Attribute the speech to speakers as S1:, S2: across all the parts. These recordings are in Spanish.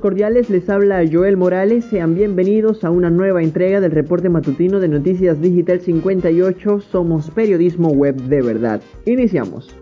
S1: Cordiales, les habla Joel Morales, sean bienvenidos a una nueva entrega del reporte matutino de Noticias Digital 58, somos periodismo web de verdad. Iniciamos.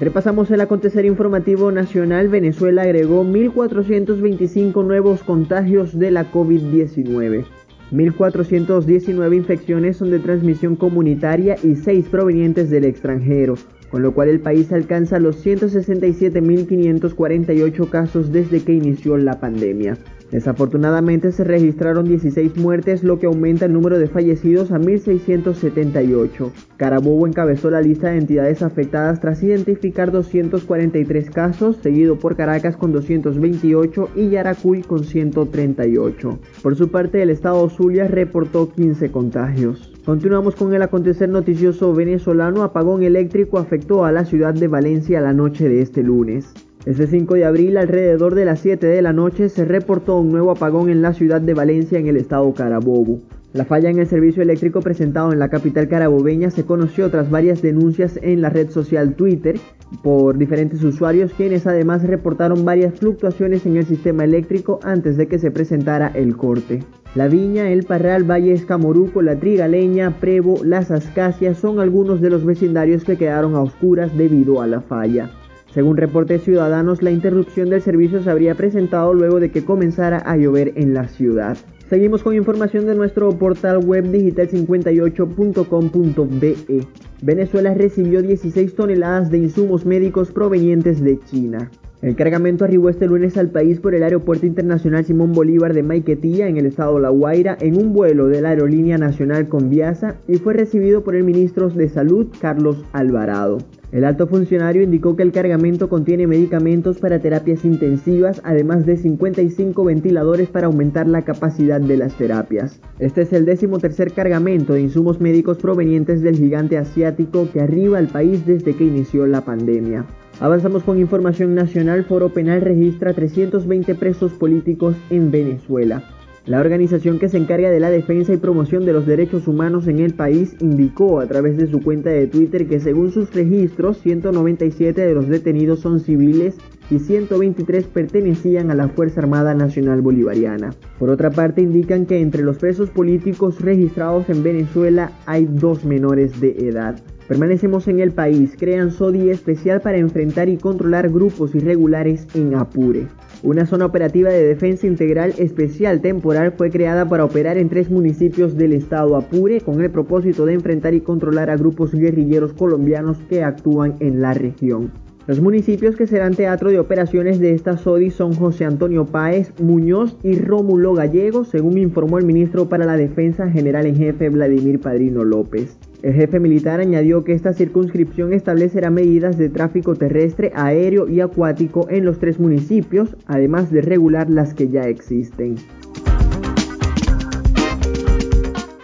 S1: Repasamos el acontecer informativo nacional. Venezuela agregó 1.425 nuevos contagios de la COVID-19. 1.419 infecciones son de transmisión comunitaria y 6 provenientes del extranjero con lo cual el país alcanza los 167.548 casos desde que inició la pandemia. Desafortunadamente se registraron 16 muertes, lo que aumenta el número de fallecidos a 1.678. Carabobo encabezó la lista de entidades afectadas tras identificar 243 casos, seguido por Caracas con 228 y Yaracuy con 138. Por su parte, el estado Zulia reportó 15 contagios. Continuamos con el acontecer noticioso venezolano. Apagón eléctrico afectó a la ciudad de Valencia la noche de este lunes. Este 5 de abril, alrededor de las 7 de la noche, se reportó un nuevo apagón en la ciudad de Valencia en el estado Carabobo. La falla en el servicio eléctrico presentado en la capital carabobeña se conoció tras varias denuncias en la red social Twitter por diferentes usuarios quienes además reportaron varias fluctuaciones en el sistema eléctrico antes de que se presentara el corte. La Viña, El Parral, Valle Escamoruco, La Trigaleña, Prevo, Las Ascasias son algunos de los vecindarios que quedaron a oscuras debido a la falla. Según reportes ciudadanos, la interrupción del servicio se habría presentado luego de que comenzara a llover en la ciudad. Seguimos con información de nuestro portal web digital58.com.be. Venezuela recibió 16 toneladas de insumos médicos provenientes de China. El cargamento arribó este lunes al país por el Aeropuerto Internacional Simón Bolívar de Maiquetía, en el estado La Guaira, en un vuelo de la Aerolínea Nacional Conviasa y fue recibido por el ministro de Salud, Carlos Alvarado. El alto funcionario indicó que el cargamento contiene medicamentos para terapias intensivas, además de 55 ventiladores para aumentar la capacidad de las terapias. Este es el décimo tercer cargamento de insumos médicos provenientes del gigante asiático que arriba al país desde que inició la pandemia. Avanzamos con información nacional. Foro Penal registra 320 presos políticos en Venezuela. La organización que se encarga de la defensa y promoción de los derechos humanos en el país indicó a través de su cuenta de Twitter que según sus registros 197 de los detenidos son civiles y 123 pertenecían a la Fuerza Armada Nacional Bolivariana. Por otra parte indican que entre los presos políticos registrados en Venezuela hay dos menores de edad. Permanecemos en el país, crean SODI especial para enfrentar y controlar grupos irregulares en Apure. Una zona operativa de defensa integral especial temporal fue creada para operar en tres municipios del estado Apure con el propósito de enfrentar y controlar a grupos guerrilleros colombianos que actúan en la región. Los municipios que serán teatro de operaciones de esta SODI son José Antonio Páez, Muñoz y Rómulo Gallego, según informó el ministro para la Defensa General en Jefe Vladimir Padrino López. El jefe militar añadió que esta circunscripción establecerá medidas de tráfico terrestre, aéreo y acuático en los tres municipios, además de regular las que ya existen.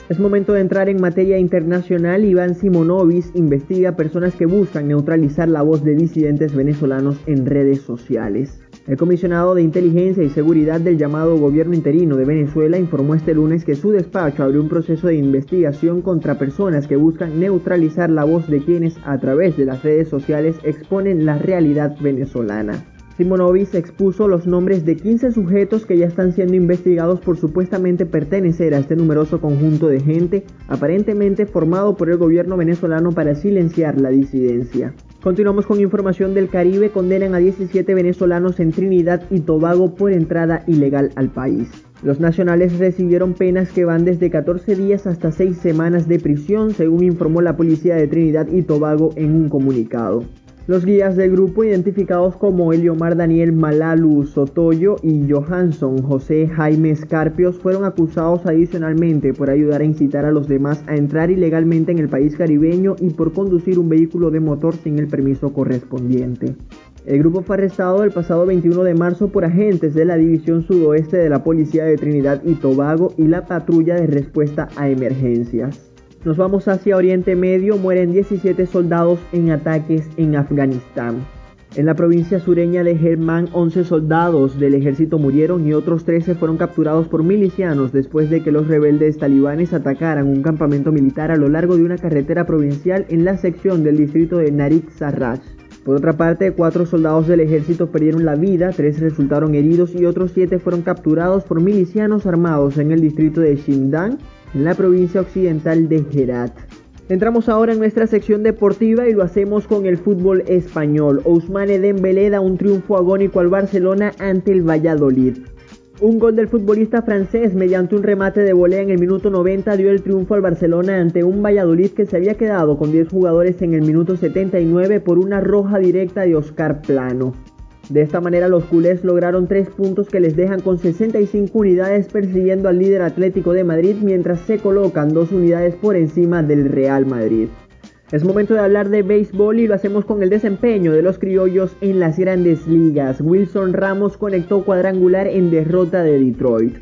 S1: Es momento de entrar en materia internacional. Iván Simonovis investiga personas que buscan neutralizar la voz de disidentes venezolanos en redes sociales. El comisionado de Inteligencia y Seguridad del llamado Gobierno Interino de Venezuela informó este lunes que su despacho abrió un proceso de investigación contra personas que buscan neutralizar la voz de quienes a través de las redes sociales exponen la realidad venezolana. Simonovic expuso los nombres de 15 sujetos que ya están siendo investigados por supuestamente pertenecer a este numeroso conjunto de gente, aparentemente formado por el gobierno venezolano para silenciar la disidencia. Continuamos con información del Caribe. Condenan a 17 venezolanos en Trinidad y Tobago por entrada ilegal al país. Los nacionales recibieron penas que van desde 14 días hasta 6 semanas de prisión, según informó la policía de Trinidad y Tobago en un comunicado. Los guías del grupo, identificados como Eliomar Daniel Malalu Sotoyo y Johansson José Jaime Escarpios, fueron acusados adicionalmente por ayudar a incitar a los demás a entrar ilegalmente en el país caribeño y por conducir un vehículo de motor sin el permiso correspondiente. El grupo fue arrestado el pasado 21 de marzo por agentes de la División Sudoeste de la Policía de Trinidad y Tobago y la Patrulla de Respuesta a Emergencias. Nos vamos hacia Oriente Medio, mueren 17 soldados en ataques en Afganistán. En la provincia sureña de Germán, 11 soldados del ejército murieron y otros 13 fueron capturados por milicianos después de que los rebeldes talibanes atacaran un campamento militar a lo largo de una carretera provincial en la sección del distrito de Narik Sarraj. Por otra parte, cuatro soldados del ejército perdieron la vida, tres resultaron heridos y otros siete fueron capturados por milicianos armados en el distrito de Xindang, en la provincia occidental de Herat. Entramos ahora en nuestra sección deportiva y lo hacemos con el fútbol español. Ousmane Dembélé da un triunfo agónico al Barcelona ante el Valladolid. Un gol del futbolista francés mediante un remate de volea en el minuto 90 dio el triunfo al Barcelona ante un Valladolid que se había quedado con 10 jugadores en el minuto 79 por una roja directa de Oscar Plano. De esta manera los culés lograron tres puntos que les dejan con 65 unidades persiguiendo al líder Atlético de Madrid mientras se colocan dos unidades por encima del Real Madrid. Es momento de hablar de béisbol y lo hacemos con el desempeño de los criollos en las grandes ligas. Wilson Ramos conectó cuadrangular en derrota de Detroit.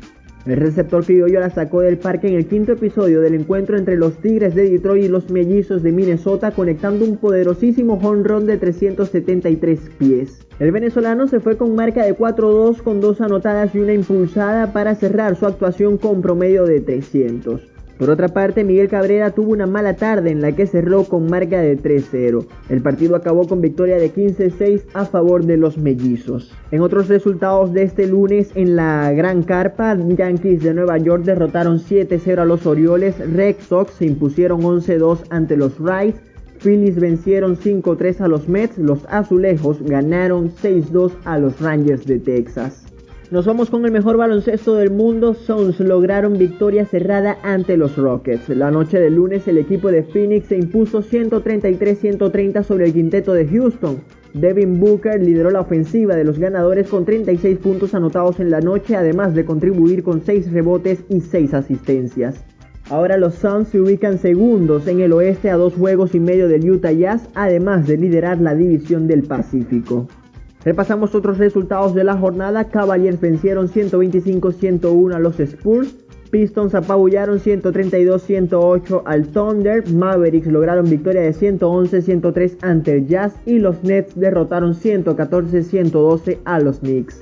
S1: El receptor criollo la sacó del parque en el quinto episodio del encuentro entre los Tigres de Detroit y los Mellizos de Minnesota, conectando un poderosísimo home run de 373 pies. El venezolano se fue con marca de 4-2 con dos anotadas y una impulsada para cerrar su actuación con promedio de 300. Por otra parte, Miguel Cabrera tuvo una mala tarde en la que cerró con marca de 3-0. El partido acabó con victoria de 15-6 a favor de los mellizos. En otros resultados de este lunes en la Gran Carpa, Yankees de Nueva York derrotaron 7-0 a los Orioles, Red Sox se impusieron 11-2 ante los Rays, Phillies vencieron 5-3 a los Mets, los Azulejos ganaron 6-2 a los Rangers de Texas. Nos vamos con el mejor baloncesto del mundo. Suns lograron victoria cerrada ante los Rockets. La noche del lunes el equipo de Phoenix se impuso 133-130 sobre el quinteto de Houston. Devin Booker lideró la ofensiva de los ganadores con 36 puntos anotados en la noche, además de contribuir con 6 rebotes y 6 asistencias. Ahora los Suns se ubican segundos en el oeste a dos juegos y medio del Utah Jazz, además de liderar la división del Pacífico. Repasamos otros resultados de la jornada. Cavaliers vencieron 125-101 a los Spurs. Pistons apabullaron 132-108 al Thunder. Mavericks lograron victoria de 111-103 ante el Jazz. Y los Nets derrotaron 114-112 a los Knicks.